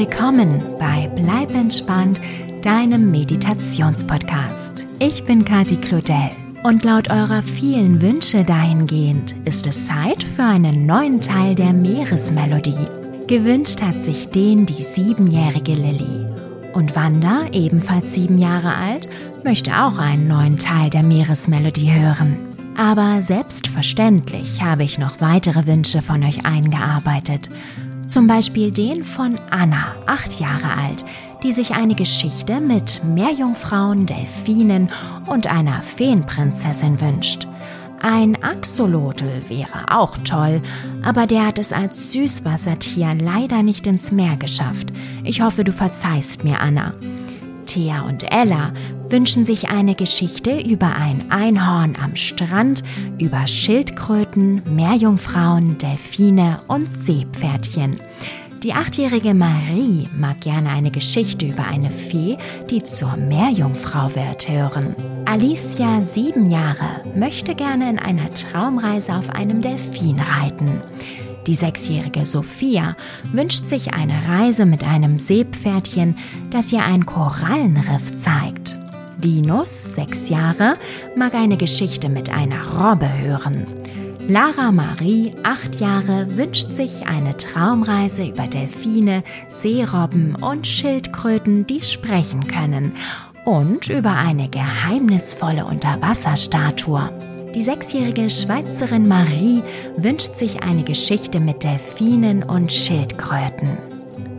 willkommen bei Bleib entspannt, deinem Meditationspodcast. Ich bin Kati Claudel und laut eurer vielen Wünsche dahingehend ist es Zeit für einen neuen Teil der Meeresmelodie. Gewünscht hat sich den die siebenjährige Lilly. Und Wanda, ebenfalls sieben Jahre alt, möchte auch einen neuen Teil der Meeresmelodie hören. Aber selbstverständlich habe ich noch weitere Wünsche von euch eingearbeitet. Zum Beispiel den von Anna, acht Jahre alt, die sich eine Geschichte mit Meerjungfrauen, Delfinen und einer Feenprinzessin wünscht. Ein Axolotl wäre auch toll, aber der hat es als Süßwassertier leider nicht ins Meer geschafft. Ich hoffe, du verzeihst mir, Anna. Thea und Ella wünschen sich eine Geschichte über ein Einhorn am Strand, über Schildkröten, Meerjungfrauen, Delfine und Seepferdchen. Die achtjährige Marie mag gerne eine Geschichte über eine Fee, die zur Meerjungfrau wird, hören. Alicia, sieben Jahre, möchte gerne in einer Traumreise auf einem Delfin reiten. Die sechsjährige Sophia wünscht sich eine Reise mit einem Seepferdchen, das ihr ein Korallenriff zeigt. Linus, sechs Jahre, mag eine Geschichte mit einer Robbe hören. Lara Marie, acht Jahre, wünscht sich eine Traumreise über Delfine, Seerobben und Schildkröten, die sprechen können, und über eine geheimnisvolle Unterwasserstatue. Die sechsjährige Schweizerin Marie wünscht sich eine Geschichte mit Delfinen und Schildkröten.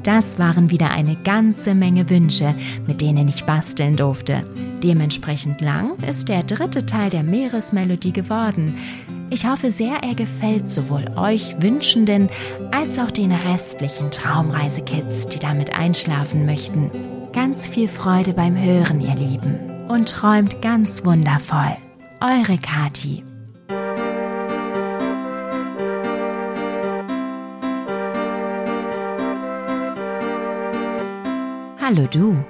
Das waren wieder eine ganze Menge Wünsche, mit denen ich basteln durfte. Dementsprechend lang ist der dritte Teil der Meeresmelodie geworden. Ich hoffe sehr, er gefällt sowohl euch Wünschenden als auch den restlichen Traumreisekids, die damit einschlafen möchten. Ganz viel Freude beim Hören, ihr Lieben, und träumt ganz wundervoll. Eure Kati. Hallo du.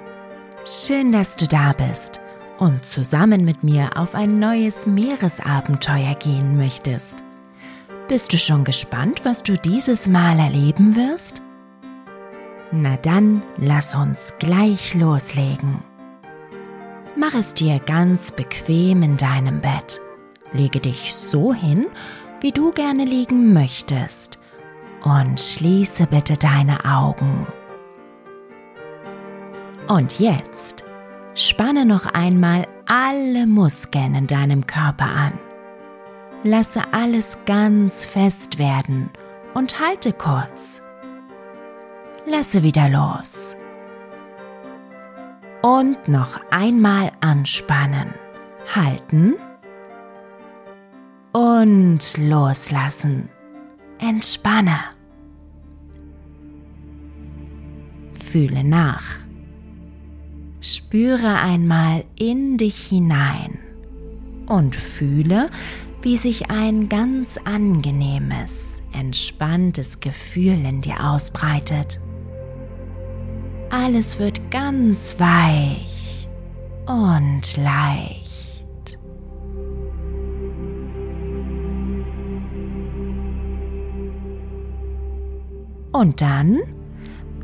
Schön, dass du da bist und zusammen mit mir auf ein neues Meeresabenteuer gehen möchtest. Bist du schon gespannt, was du dieses Mal erleben wirst? Na dann, lass uns gleich loslegen. Mach es dir ganz bequem in deinem Bett. Lege dich so hin, wie du gerne liegen möchtest. Und schließe bitte deine Augen. Und jetzt Spanne noch einmal alle Muskeln in deinem Körper an. Lasse alles ganz fest werden und halte kurz. Lasse wieder los. Und noch einmal anspannen. Halten. Und loslassen. Entspanne. Fühle nach. Spüre einmal in dich hinein und fühle, wie sich ein ganz angenehmes, entspanntes Gefühl in dir ausbreitet. Alles wird ganz weich und leicht. Und dann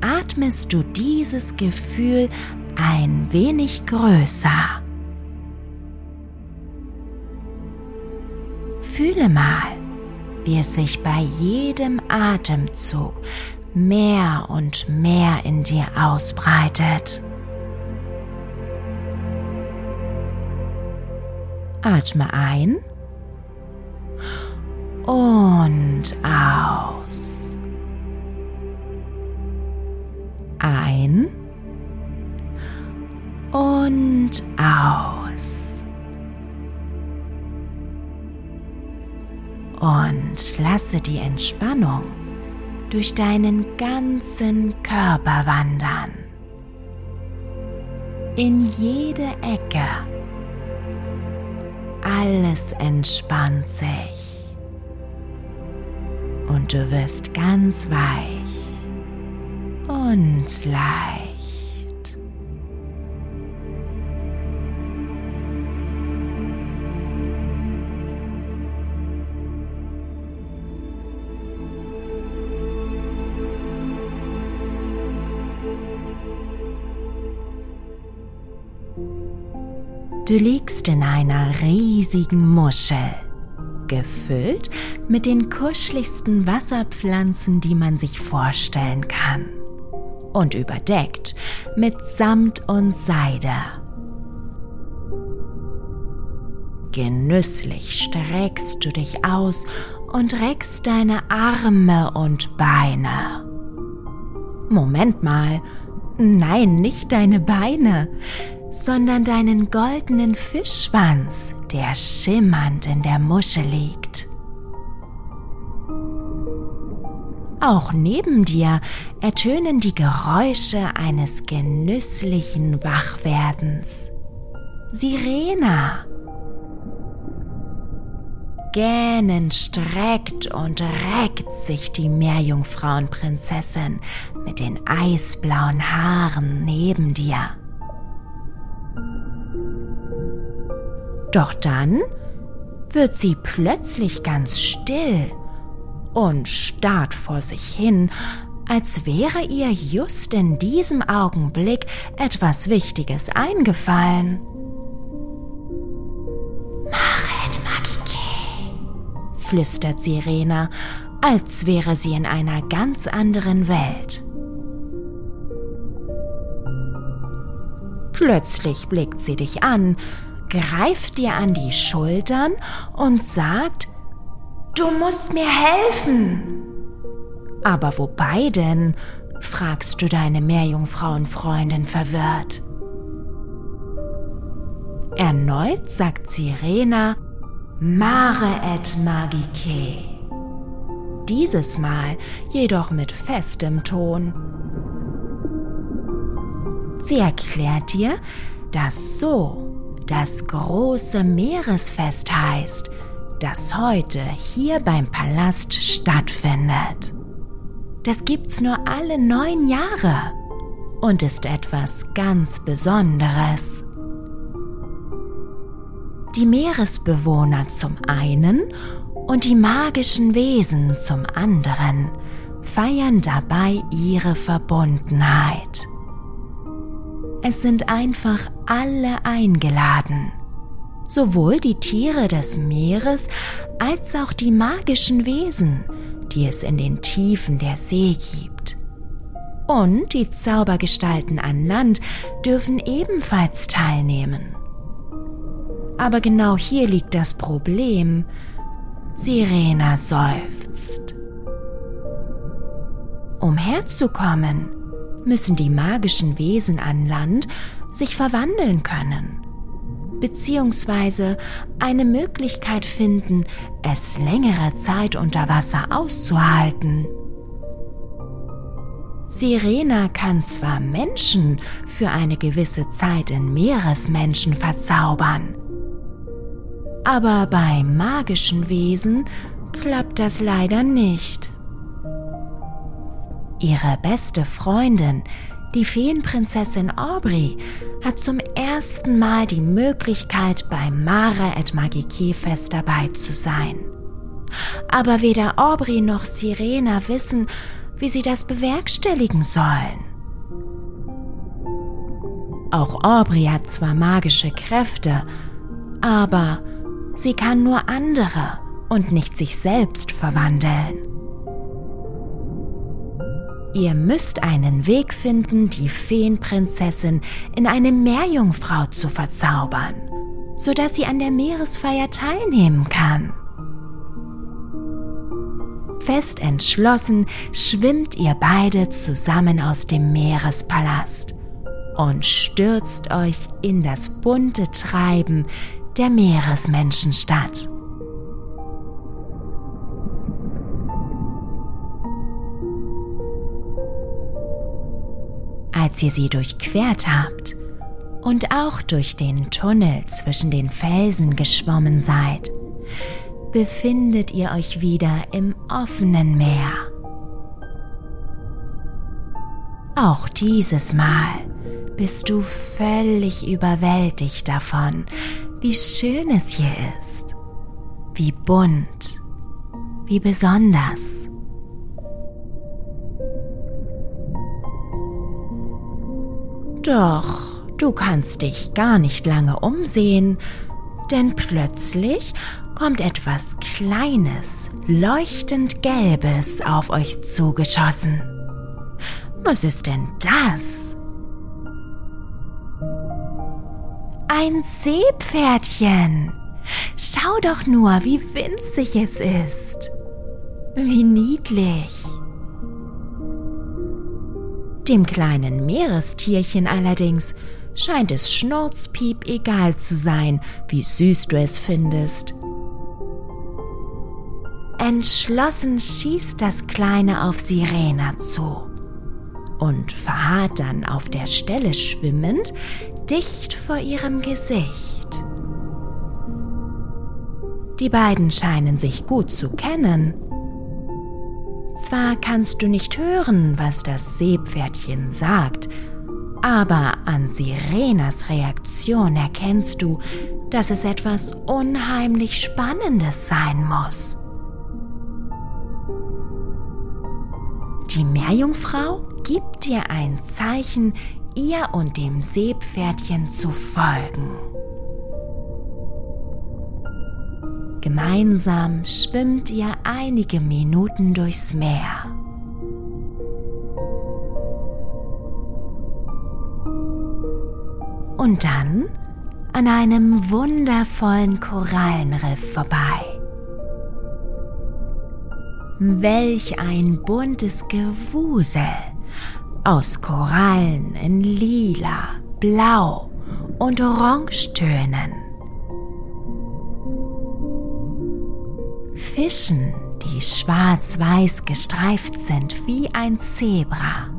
atmest du dieses Gefühl ein wenig größer. Fühle mal, wie es sich bei jedem Atemzug mehr und mehr in dir ausbreitet. Atme ein und aus. Ein und aus. Und lasse die Entspannung durch deinen ganzen Körper wandern. In jede Ecke. Alles entspannt sich. Und du wirst ganz weich und leicht. Du liegst in einer riesigen Muschel, gefüllt mit den kuscheligsten Wasserpflanzen, die man sich vorstellen kann, und überdeckt mit Samt und Seide. Genüsslich streckst du dich aus und reckst deine Arme und Beine. Moment mal, nein, nicht deine Beine, sondern deinen goldenen Fischschwanz, der schimmernd in der Muschel liegt. Auch neben dir ertönen die Geräusche eines genüsslichen Wachwerdens. Sirena. Gähnend streckt und reckt sich die Meerjungfrauenprinzessin mit den eisblauen Haaren neben dir. Doch dann wird sie plötzlich ganz still und starrt vor sich hin, als wäre ihr just in diesem Augenblick etwas Wichtiges eingefallen. Machet Magike, flüstert Sirena, als wäre sie in einer ganz anderen Welt. Plötzlich blickt sie dich an greift dir an die Schultern und sagt, Du musst mir helfen. Aber wobei denn? fragst du deine Meerjungfrauenfreundin verwirrt. Erneut sagt Sirena, Mare et magike. Dieses Mal jedoch mit festem Ton. Sie erklärt dir, dass so das große Meeresfest heißt, das heute hier beim Palast stattfindet. Das gibt's nur alle neun Jahre und ist etwas ganz Besonderes. Die Meeresbewohner zum einen und die magischen Wesen zum anderen feiern dabei ihre Verbundenheit. Es sind einfach alle eingeladen. Sowohl die Tiere des Meeres als auch die magischen Wesen, die es in den Tiefen der See gibt. Und die Zaubergestalten an Land dürfen ebenfalls teilnehmen. Aber genau hier liegt das Problem. Sirena seufzt. Um herzukommen, müssen die magischen Wesen an Land sich verwandeln können, beziehungsweise eine Möglichkeit finden, es längere Zeit unter Wasser auszuhalten. Sirena kann zwar Menschen für eine gewisse Zeit in Meeresmenschen verzaubern, aber bei magischen Wesen klappt das leider nicht. Ihre beste Freundin, die Feenprinzessin Aubrey, hat zum ersten Mal die Möglichkeit, beim Mare et Magike Fest dabei zu sein. Aber weder Aubrey noch Sirena wissen, wie sie das bewerkstelligen sollen. Auch Aubrey hat zwar magische Kräfte, aber sie kann nur andere und nicht sich selbst verwandeln. Ihr müsst einen Weg finden, die Feenprinzessin in eine Meerjungfrau zu verzaubern, sodass sie an der Meeresfeier teilnehmen kann. Fest entschlossen schwimmt ihr beide zusammen aus dem Meerespalast und stürzt euch in das bunte Treiben der Meeresmenschenstadt. Als ihr sie durchquert habt und auch durch den Tunnel zwischen den Felsen geschwommen seid, befindet ihr euch wieder im offenen Meer. Auch dieses Mal bist du völlig überwältigt davon, wie schön es hier ist, wie bunt, wie besonders. Doch Du kannst dich gar nicht lange umsehen, denn plötzlich kommt etwas Kleines, leuchtend Gelbes auf euch zugeschossen. Was ist denn das? Ein Seepferdchen. Schau doch nur, wie winzig es ist. Wie niedlich. Dem kleinen Meerestierchen allerdings scheint es schnurzpiep egal zu sein, wie süß du es findest. Entschlossen schießt das Kleine auf Sirena zu und verharrt dann auf der Stelle schwimmend dicht vor ihrem Gesicht. Die beiden scheinen sich gut zu kennen. Zwar kannst du nicht hören, was das Seepferdchen sagt, aber an Sirenas Reaktion erkennst du, dass es etwas unheimlich Spannendes sein muss. Die Meerjungfrau gibt dir ein Zeichen, ihr und dem Seepferdchen zu folgen. Gemeinsam schwimmt ihr einige Minuten durchs Meer. Und dann an einem wundervollen Korallenriff vorbei. Welch ein buntes Gewusel aus Korallen in lila, blau und orangetönen. Fischen, die schwarz-weiß gestreift sind wie ein Zebra.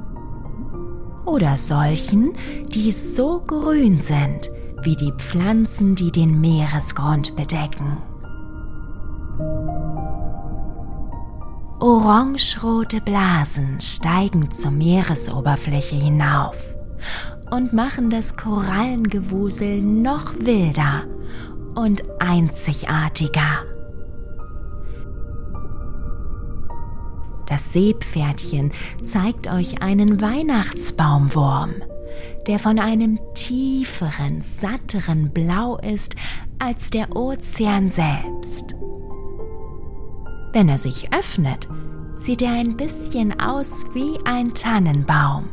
Oder solchen, die so grün sind wie die Pflanzen, die den Meeresgrund bedecken. Orangerote Blasen steigen zur Meeresoberfläche hinauf und machen das Korallengewusel noch wilder und einzigartiger. Das Seepferdchen zeigt euch einen Weihnachtsbaumwurm, der von einem tieferen, satteren Blau ist als der Ozean selbst. Wenn er sich öffnet, sieht er ein bisschen aus wie ein Tannenbaum,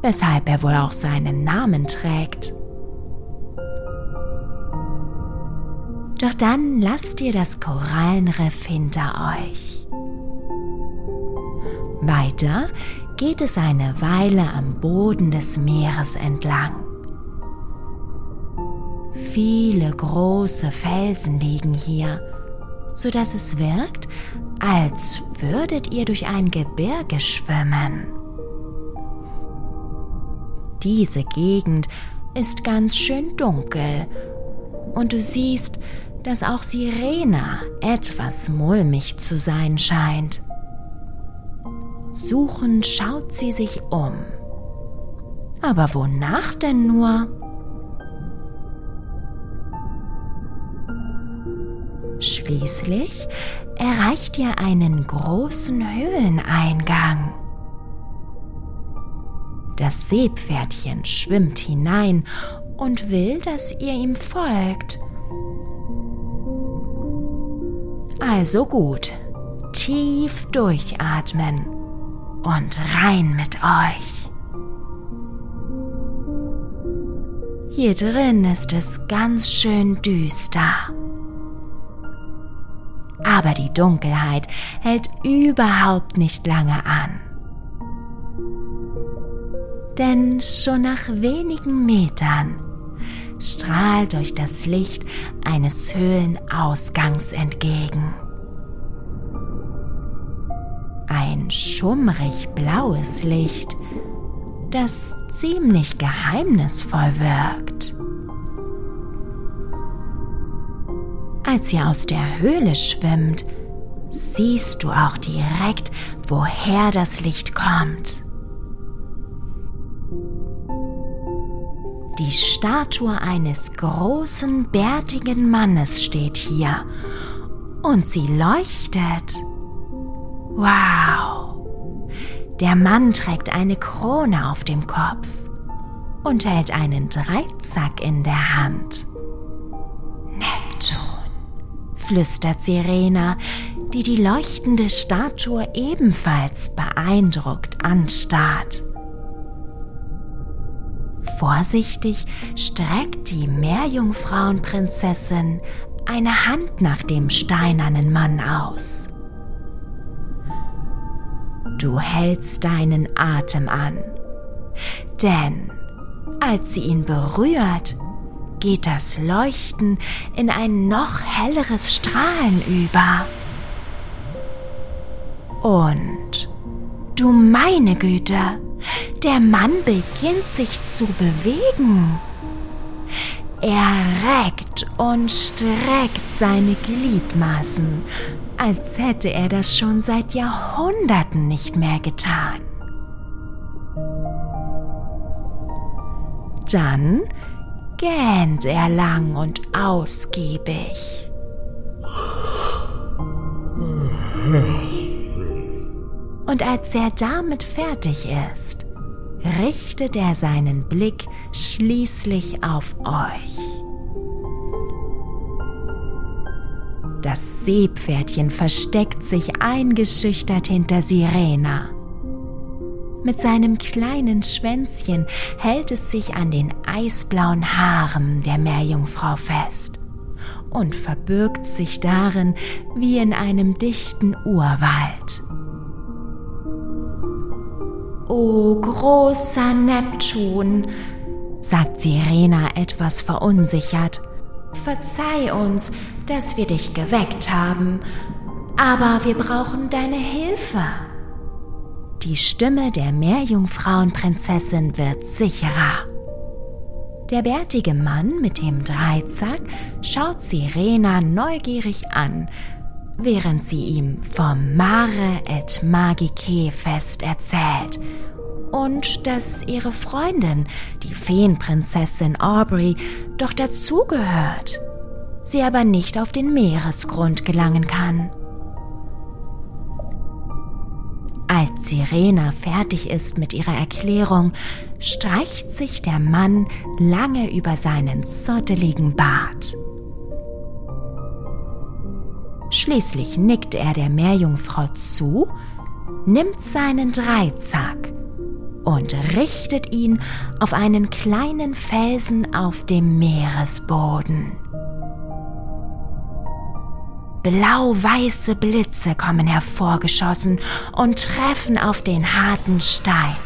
weshalb er wohl auch seinen Namen trägt. Doch dann lasst ihr das Korallenriff hinter euch. Weiter geht es eine Weile am Boden des Meeres entlang. Viele große Felsen liegen hier, so dass es wirkt, als würdet ihr durch ein Gebirge schwimmen. Diese Gegend ist ganz schön dunkel und du siehst, dass auch Sirena etwas mulmig zu sein scheint. Suchend schaut sie sich um. Aber wonach denn nur? Schließlich erreicht ihr einen großen Höhleneingang. Das Seepferdchen schwimmt hinein und will, dass ihr ihm folgt. Also gut, tief durchatmen und rein mit euch. Hier drin ist es ganz schön düster. Aber die Dunkelheit hält überhaupt nicht lange an. Denn schon nach wenigen Metern strahlt euch das Licht eines Höhlenausgangs entgegen. Ein schummrig blaues Licht, das ziemlich geheimnisvoll wirkt. Als ihr aus der Höhle schwimmt, siehst du auch direkt, woher das Licht kommt. Die Statue eines großen, bärtigen Mannes steht hier und sie leuchtet. Wow! Der Mann trägt eine Krone auf dem Kopf und hält einen Dreizack in der Hand. Neptun, flüstert Sirena, die die leuchtende Statue ebenfalls beeindruckt anstarrt. Vorsichtig streckt die Meerjungfrauenprinzessin eine Hand nach dem steinernen Mann aus. Du hältst deinen Atem an, denn als sie ihn berührt, geht das Leuchten in ein noch helleres Strahlen über. Und du meine Güte, der Mann beginnt sich zu bewegen. Er reckt und streckt seine Gliedmaßen, als hätte er das schon seit Jahrhunderten nicht mehr getan. Dann gähnt er lang und ausgiebig. Und als er damit fertig ist, richtet er seinen Blick schließlich auf euch. Das Seepferdchen versteckt sich eingeschüchtert hinter Sirena. Mit seinem kleinen Schwänzchen hält es sich an den eisblauen Haaren der Meerjungfrau fest und verbirgt sich darin wie in einem dichten Urwald. O großer Neptun, sagt Sirena etwas verunsichert, verzeih uns, dass wir dich geweckt haben, aber wir brauchen deine Hilfe. Die Stimme der Meerjungfrauenprinzessin wird sicherer. Der bärtige Mann mit dem Dreizack schaut Sirena neugierig an, während sie ihm vom Mare et Magique Fest erzählt und dass ihre Freundin, die Feenprinzessin Aubrey, doch dazugehört, sie aber nicht auf den Meeresgrund gelangen kann. Als Sirena fertig ist mit ihrer Erklärung, streicht sich der Mann lange über seinen zotteligen Bart. Schließlich nickt er der Meerjungfrau zu, nimmt seinen Dreizack und richtet ihn auf einen kleinen Felsen auf dem Meeresboden. Blau-weiße Blitze kommen hervorgeschossen und treffen auf den harten Stein.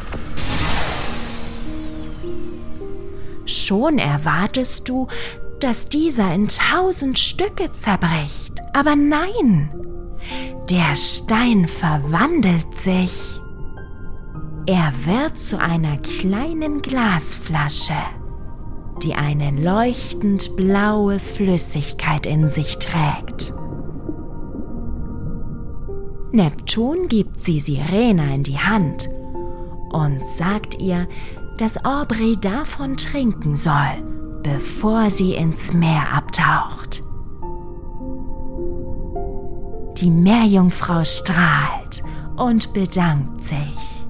Schon erwartest du, dass dieser in tausend Stücke zerbricht. Aber nein, der Stein verwandelt sich. Er wird zu einer kleinen Glasflasche, die eine leuchtend blaue Flüssigkeit in sich trägt. Neptun gibt sie Sirena in die Hand und sagt ihr, dass Aubrey davon trinken soll, bevor sie ins Meer abtaucht. Die Meerjungfrau strahlt und bedankt sich.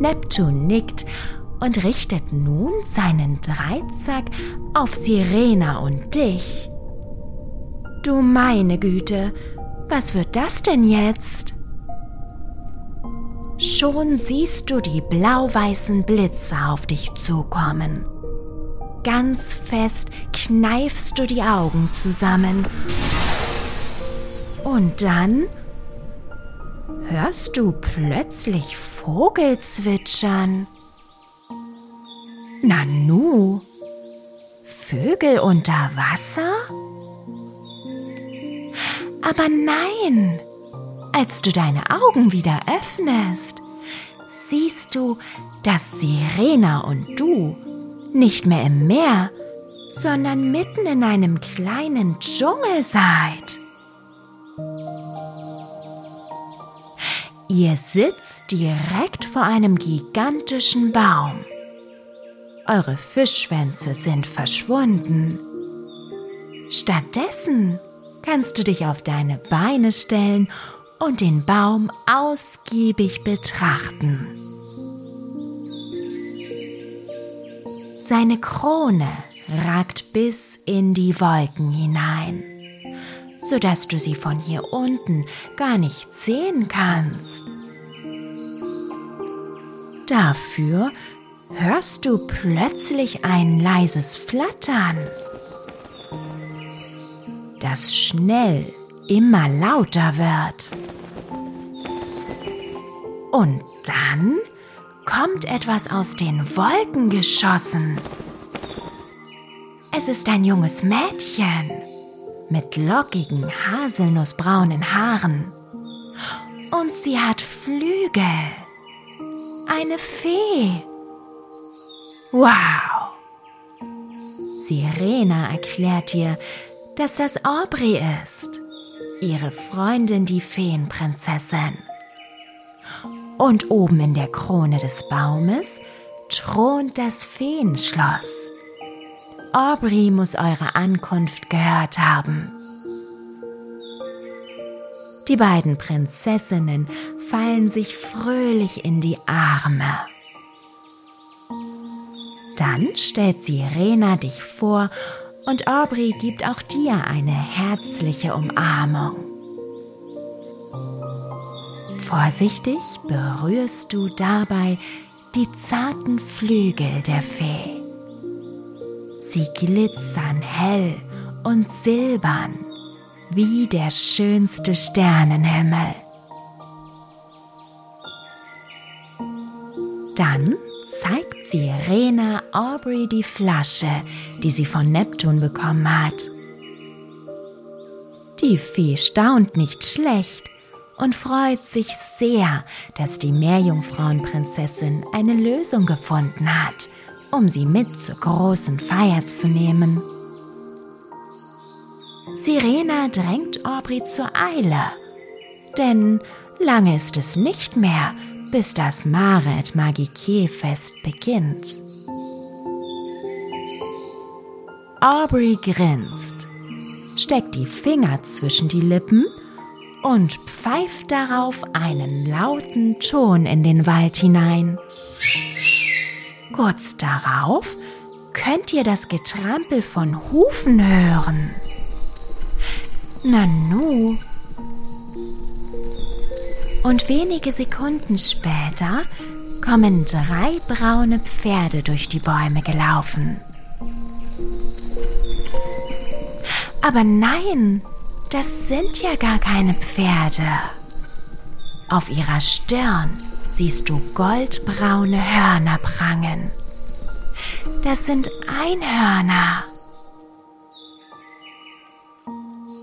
Neptun nickt und richtet nun seinen Dreizack auf Sirena und dich Du meine Güte, was wird das denn jetzt? Schon siehst du die blau-weißen Blitze auf dich zukommen. Ganz fest kneifst du die Augen zusammen. Und dann hörst du plötzlich Vogelzwitschern. Nanu, Vögel unter Wasser? Aber nein, als du deine Augen wieder öffnest, siehst du, dass Sirena und du nicht mehr im Meer, sondern mitten in einem kleinen Dschungel seid. Ihr direkt vor einem gigantischen Baum. Eure Fischschwänze sind verschwunden. Stattdessen kannst du dich auf deine Beine stellen und den Baum ausgiebig betrachten. Seine Krone ragt bis in die Wolken hinein, sodass du sie von hier unten gar nicht sehen kannst. Dafür hörst du plötzlich ein leises Flattern, das schnell immer lauter wird. Und dann kommt etwas aus den Wolken geschossen. Es ist ein junges Mädchen mit lockigen, haselnussbraunen Haaren. Und sie hat Flügel. Eine Fee. Wow! Sirena erklärt ihr, dass das Aubrey ist, ihre Freundin, die Feenprinzessin. Und oben in der Krone des Baumes thront das Feenschloss. Aubrey muss eure Ankunft gehört haben. Die beiden Prinzessinnen fallen sich fröhlich in die Arme. Dann stellt Sirena dich vor und Aubrey gibt auch dir eine herzliche Umarmung. Vorsichtig berührst du dabei die zarten Flügel der Fee. Sie glitzern hell und silbern wie der schönste Sternenhimmel. Dann zeigt Sirena Aubrey die Flasche, die sie von Neptun bekommen hat. Die Fee staunt nicht schlecht und freut sich sehr, dass die Meerjungfrauenprinzessin eine Lösung gefunden hat, um sie mit zur großen Feier zu nehmen. Sirena drängt Aubrey zur Eile, denn lange ist es nicht mehr, bis das Maret Magique Fest beginnt. Aubrey grinst, steckt die Finger zwischen die Lippen und pfeift darauf einen lauten Ton in den Wald hinein. Kurz darauf könnt ihr das Getrampel von Hufen hören. Nanu. Und wenige Sekunden später kommen drei braune Pferde durch die Bäume gelaufen. Aber nein, das sind ja gar keine Pferde. Auf ihrer Stirn siehst du goldbraune Hörner prangen. Das sind Einhörner.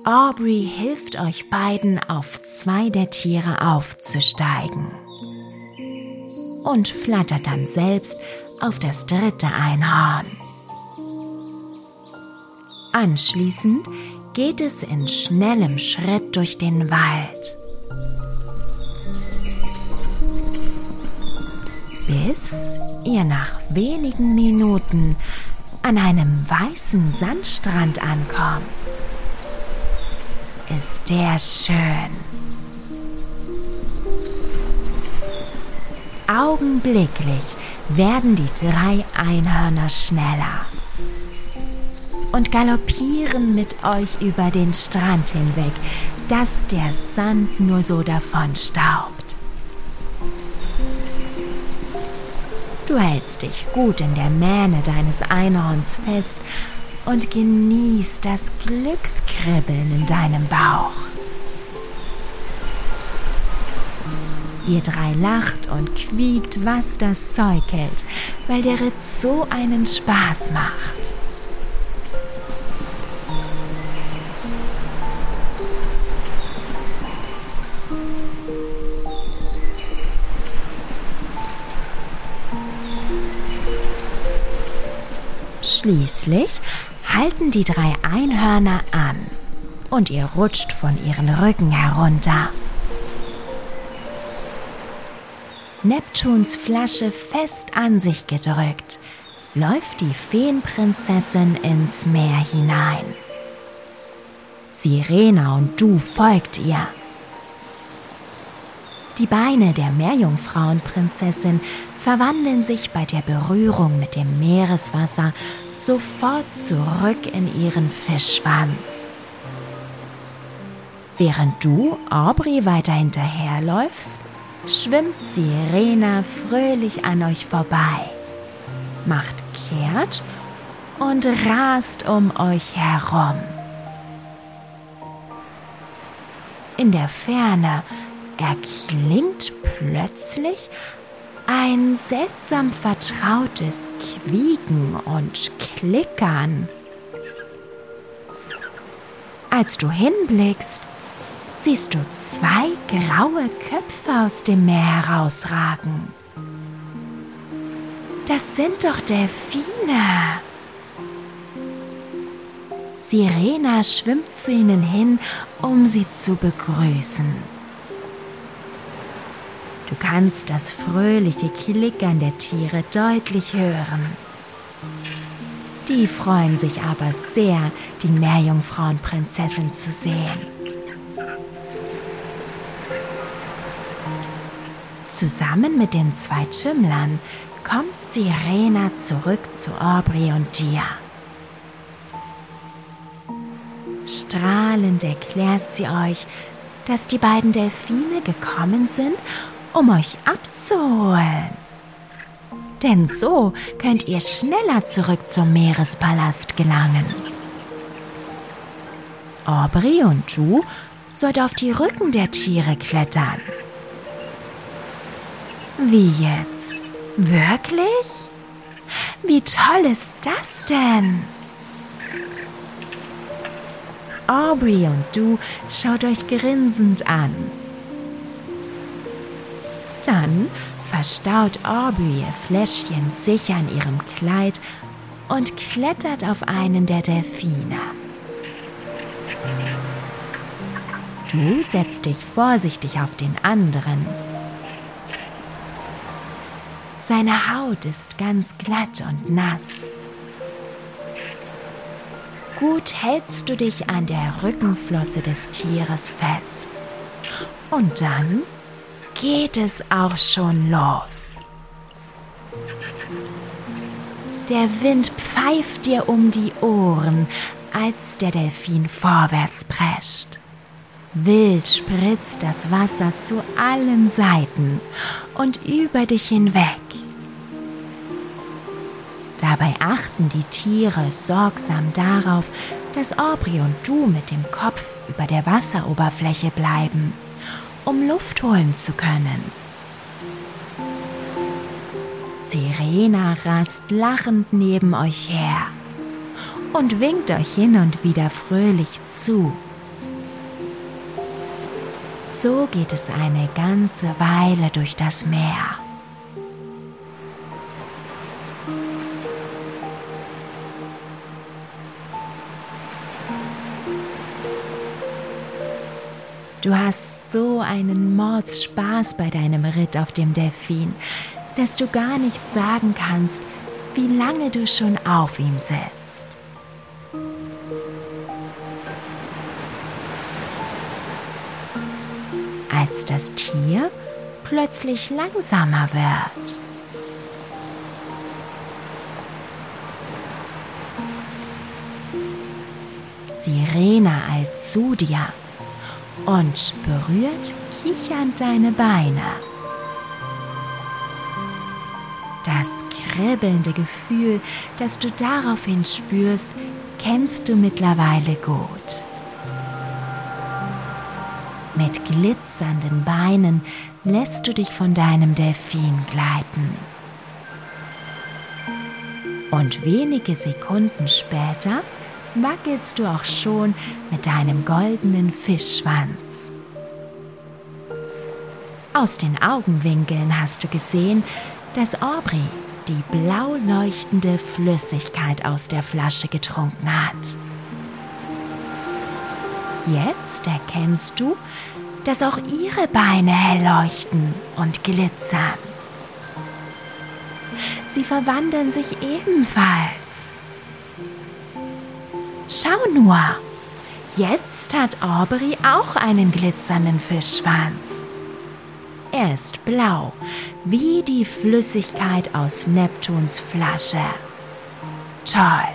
Aubrey hilft euch beiden, auf zwei der Tiere aufzusteigen und flattert dann selbst auf das dritte Einhorn. Anschließend geht es in schnellem Schritt durch den Wald. Bis ihr nach wenigen Minuten an einem weißen Sandstrand ankommt. Ist der schön. Augenblicklich werden die drei Einhörner schneller und galoppieren mit euch über den Strand hinweg, dass der Sand nur so davon staubt. Du hältst dich gut in der Mähne deines Einhorns fest und genießt das Glückskribbeln in deinem Bauch. Ihr drei lacht und quiekt, was das Zeug hält, weil der Ritt so einen Spaß macht. Schließlich halten die drei Einhörner an und ihr rutscht von ihren Rücken herunter. Neptuns Flasche fest an sich gedrückt, läuft die Feenprinzessin ins Meer hinein. Sirena und du folgt ihr. Die Beine der Meerjungfrauenprinzessin verwandeln sich bei der Berührung mit dem Meereswasser sofort zurück in ihren Fischschwanz. Während du Aubrey weiter hinterherläufst, schwimmt Sirena fröhlich an euch vorbei, macht kehrt und rast um euch herum. In der Ferne erklingt plötzlich ein seltsam vertrautes Quieken und Klickern. Als du hinblickst, siehst du zwei graue Köpfe aus dem Meer herausragen. Das sind doch Delfine. Sirena schwimmt zu ihnen hin, um sie zu begrüßen. Du kannst das fröhliche Klickern der Tiere deutlich hören. Die freuen sich aber sehr, die Meerjungfrauenprinzessin zu sehen. Zusammen mit den zwei Tümmlern kommt Sirena zurück zu Aubrey und dir. Strahlend erklärt sie euch, dass die beiden Delfine gekommen sind, um euch abzuholen. Denn so könnt ihr schneller zurück zum Meerespalast gelangen. Aubrey und du sollt auf die Rücken der Tiere klettern. Wie jetzt? Wirklich? Wie toll ist das denn? Aubrey und du schaut euch grinsend an. Dann verstaut Aubrey ihr Fläschchen sicher in ihrem Kleid und klettert auf einen der Delfine. Du setzt dich vorsichtig auf den anderen. Seine Haut ist ganz glatt und nass. Gut hältst du dich an der Rückenflosse des Tieres fest. Und dann geht es auch schon los. Der Wind pfeift dir um die Ohren, als der Delfin vorwärts prescht. Wild spritzt das Wasser zu allen Seiten und über dich hinweg. Dabei achten die Tiere sorgsam darauf, dass Aubrey und du mit dem Kopf über der Wasseroberfläche bleiben, um Luft holen zu können. Sirena rast lachend neben euch her und winkt euch hin und wieder fröhlich zu. So geht es eine ganze Weile durch das Meer. Du hast so einen Mordsspaß bei deinem Ritt auf dem Delfin, dass du gar nicht sagen kannst, wie lange du schon auf ihm sitzt. Als das Tier plötzlich langsamer wird. Sirena als zu dir und berührt kichernd deine Beine. Das kribbelnde Gefühl, das du daraufhin spürst, kennst du mittlerweile gut. Mit glitzernden Beinen lässt du dich von deinem Delfin gleiten. Und wenige Sekunden später wackelst du auch schon mit deinem goldenen Fischschwanz. Aus den Augenwinkeln hast du gesehen, dass Aubrey die blau leuchtende Flüssigkeit aus der Flasche getrunken hat. Jetzt erkennst du, dass auch ihre Beine hell leuchten und glitzern. Sie verwandeln sich ebenfalls Schau nur, jetzt hat Aubrey auch einen glitzernden Fischschwanz. Er ist blau, wie die Flüssigkeit aus Neptuns Flasche. Toll!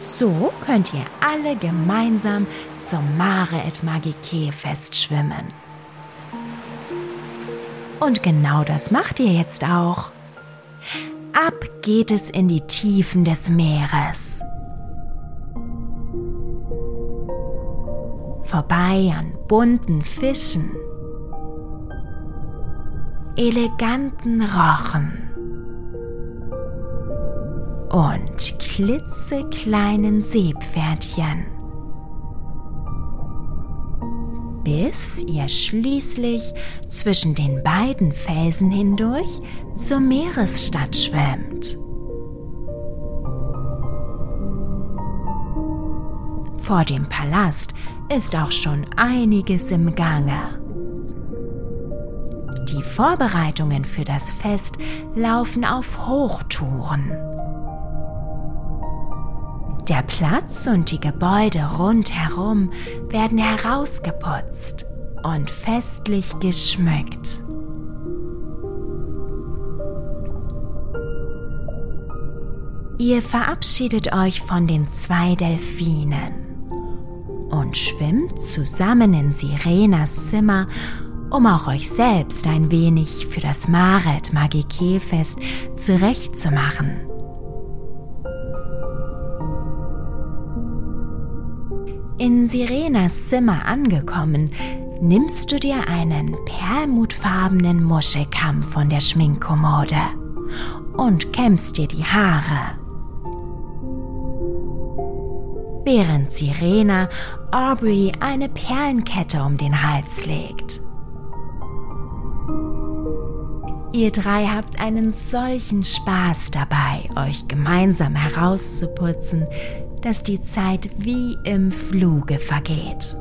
So könnt ihr alle gemeinsam zum Mare et Magique Fest schwimmen. Und genau das macht ihr jetzt auch. Ab geht es in die Tiefen des Meeres. Vorbei an bunten Fischen eleganten Rochen. Und klitzekleinen Seepferdchen, bis ihr schließlich zwischen den beiden Felsen hindurch zur Meeresstadt schwimmt. Vor dem Palast ist auch schon einiges im Gange. Die Vorbereitungen für das Fest laufen auf Hochtouren. Der Platz und die Gebäude rundherum werden herausgeputzt und festlich geschmückt. Ihr verabschiedet euch von den zwei Delfinen und schwimmt zusammen in Sirenas Zimmer um auch euch selbst ein wenig für das Maret Magique-Fest zurechtzumachen. In Sirenas Zimmer angekommen, nimmst du dir einen perlmutfarbenen Muschelkamm von der Schminkkommode und kämmst dir die Haare. Während Sirena Aubrey eine Perlenkette um den Hals legt. Ihr drei habt einen solchen Spaß dabei, euch gemeinsam herauszuputzen, dass die Zeit wie im Fluge vergeht.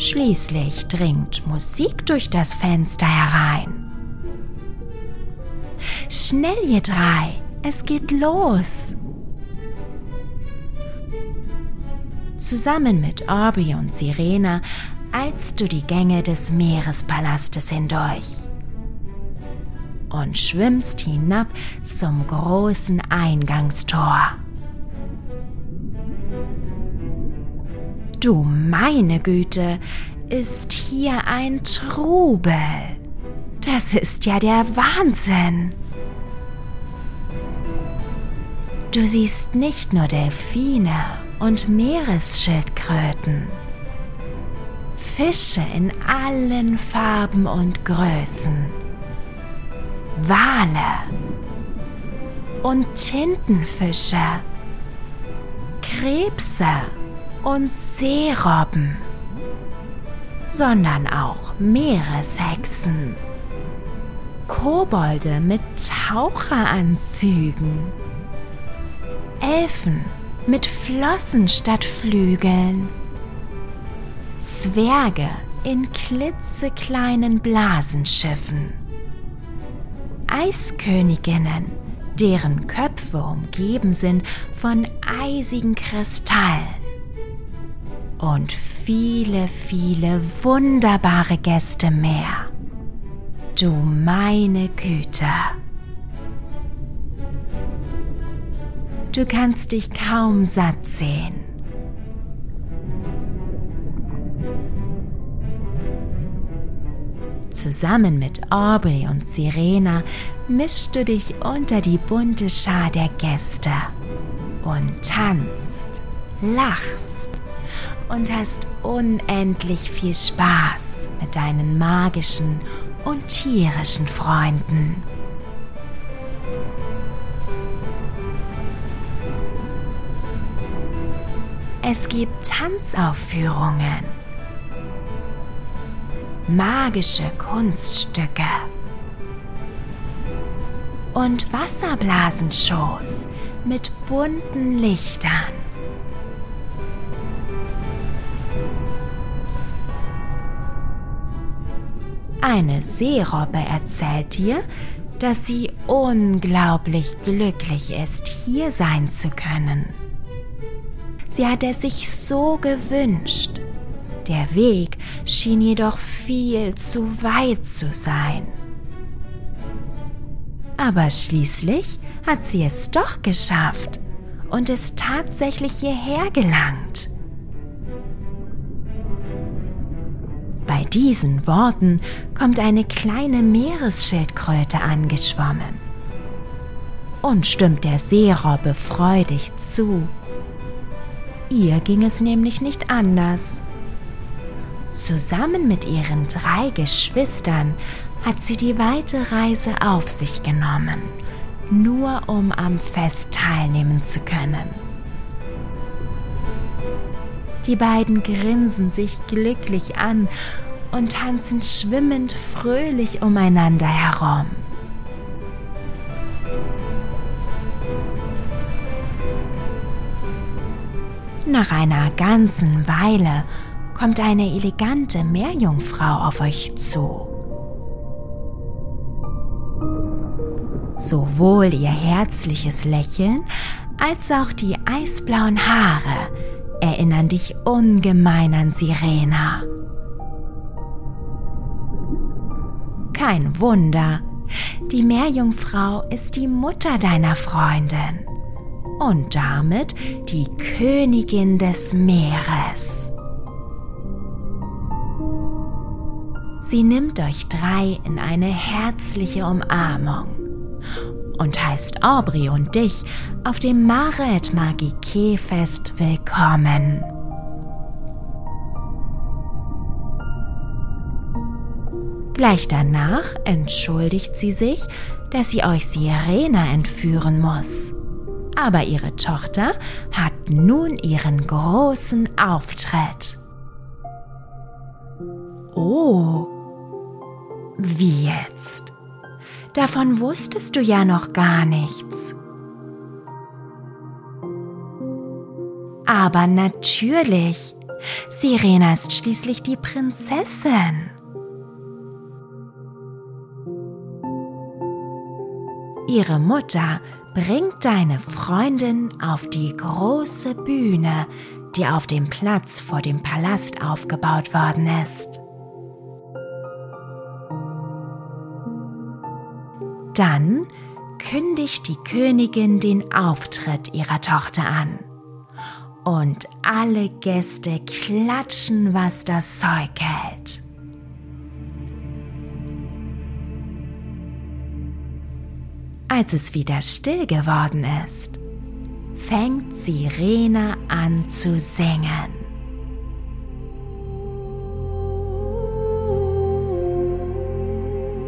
Schließlich dringt Musik durch das Fenster herein. Schnell, ihr drei, es geht los. Zusammen mit Aubrey und Sirena eilst du die Gänge des Meerespalastes hindurch und schwimmst hinab zum großen Eingangstor. Du meine Güte, ist hier ein Trubel. Das ist ja der Wahnsinn. Du siehst nicht nur Delfine und Meeresschildkröten. Fische in allen Farben und Größen. Wale und Tintenfische. Krebse und Seerobben. Sondern auch Meereshexen. Kobolde mit Taucheranzügen. Elfen mit Flossen statt Flügeln. Zwerge in klitzekleinen Blasenschiffen. Eisköniginnen, deren Köpfe umgeben sind von eisigen Kristallen. Und viele, viele wunderbare Gäste mehr. Du meine Güte. Du kannst dich kaum satt sehen. Zusammen mit Aubrey und Sirena mischst du dich unter die bunte Schar der Gäste und tanzt, lachst und hast unendlich viel Spaß mit deinen magischen und tierischen Freunden. Es gibt Tanzaufführungen, magische Kunststücke und Wasserblasenshows mit bunten Lichtern. Eine Seerobbe erzählt dir, dass sie unglaublich glücklich ist, hier sein zu können. Sie hat es sich so gewünscht. Der Weg schien jedoch viel zu weit zu sein. Aber schließlich hat sie es doch geschafft und ist tatsächlich hierher gelangt. Bei diesen Worten kommt eine kleine Meeresschildkröte angeschwommen und stimmt der Seerobbe freudig zu. Ihr ging es nämlich nicht anders. Zusammen mit ihren drei Geschwistern hat sie die weite Reise auf sich genommen, nur um am Fest teilnehmen zu können. Die beiden grinsen sich glücklich an und tanzen schwimmend fröhlich umeinander herum. Nach einer ganzen Weile kommt eine elegante Meerjungfrau auf euch zu. Sowohl ihr herzliches Lächeln als auch die eisblauen Haare erinnern dich ungemein an Sirena. Kein Wunder, die Meerjungfrau ist die Mutter deiner Freundin und damit die Königin des Meeres. Sie nimmt euch drei in eine herzliche Umarmung und heißt Aubrey und dich auf dem Maret Magique Fest willkommen. Gleich danach entschuldigt sie sich, dass sie euch Sirena entführen muss. Aber ihre Tochter hat nun ihren großen Auftritt. Oh, wie jetzt? Davon wusstest du ja noch gar nichts. Aber natürlich, Sirena ist schließlich die Prinzessin. Ihre Mutter bringt deine Freundin auf die große Bühne, die auf dem Platz vor dem Palast aufgebaut worden ist. Dann kündigt die Königin den Auftritt ihrer Tochter an. Und alle Gäste klatschen, was das Zeug hält. Als es wieder still geworden ist, fängt Sirena an zu singen.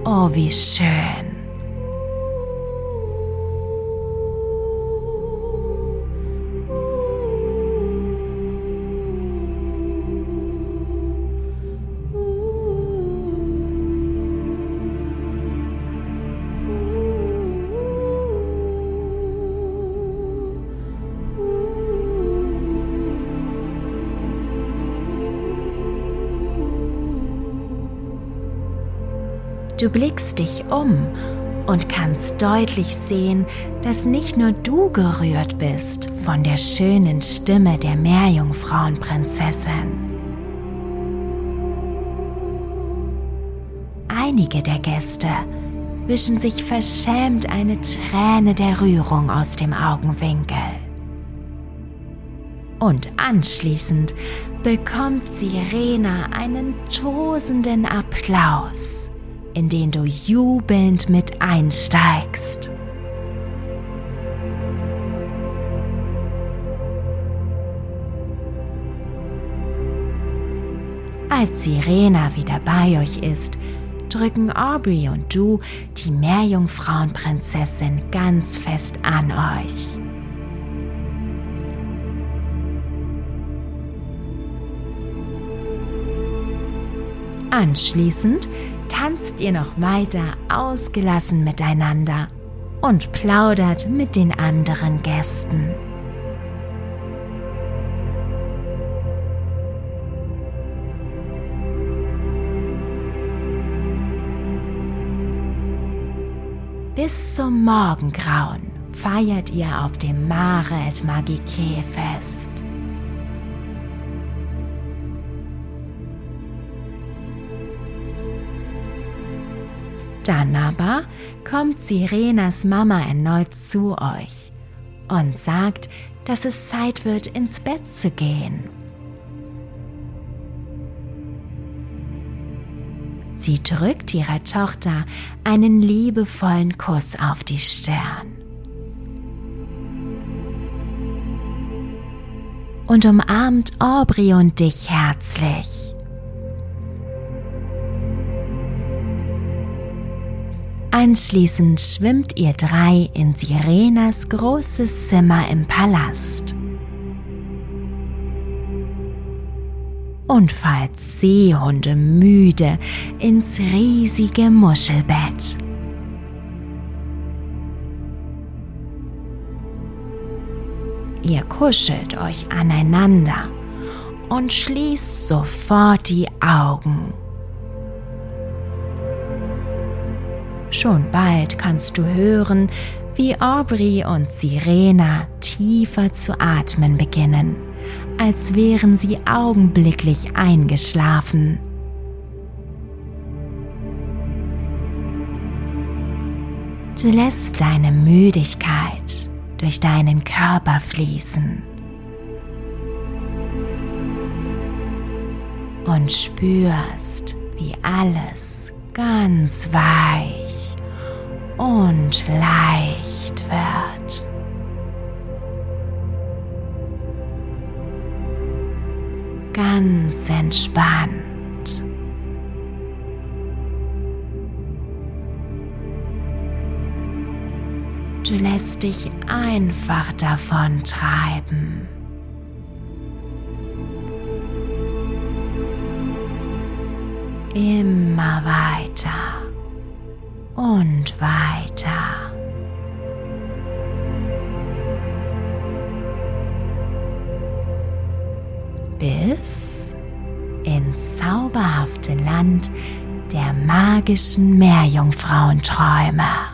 Oh, wie schön. Du blickst dich um und kannst deutlich sehen, dass nicht nur du gerührt bist von der schönen Stimme der Meerjungfrauenprinzessin. Einige der Gäste wischen sich verschämt eine Träne der Rührung aus dem Augenwinkel. Und anschließend bekommt Sirena einen tosenden Applaus in den du jubelnd mit einsteigst. Als Sirena wieder bei euch ist, drücken Aubrey und du die Meerjungfrauenprinzessin ganz fest an euch. Anschließend tanzt ihr noch weiter ausgelassen miteinander und plaudert mit den anderen Gästen. Bis zum Morgengrauen feiert ihr auf dem Mare et Magique Fest. Dann aber kommt Sirenas Mama erneut zu euch und sagt, dass es Zeit wird, ins Bett zu gehen. Sie drückt ihrer Tochter einen liebevollen Kuss auf die Stirn. Und umarmt Aubrey und dich herzlich. Anschließend schwimmt ihr drei in Sirenas großes Zimmer im Palast. Und falls Seehunde müde ins riesige Muschelbett. Ihr kuschelt euch aneinander und schließt sofort die Augen. Schon bald kannst du hören, wie Aubrey und Sirena tiefer zu atmen beginnen, als wären sie augenblicklich eingeschlafen. Du lässt deine Müdigkeit durch deinen Körper fließen und spürst, wie alles ganz weich und leicht wird. Ganz entspannt. Du lässt dich einfach davon treiben. Immer weiter und weiter. Bis ins zauberhafte Land der magischen Meerjungfrauenträume.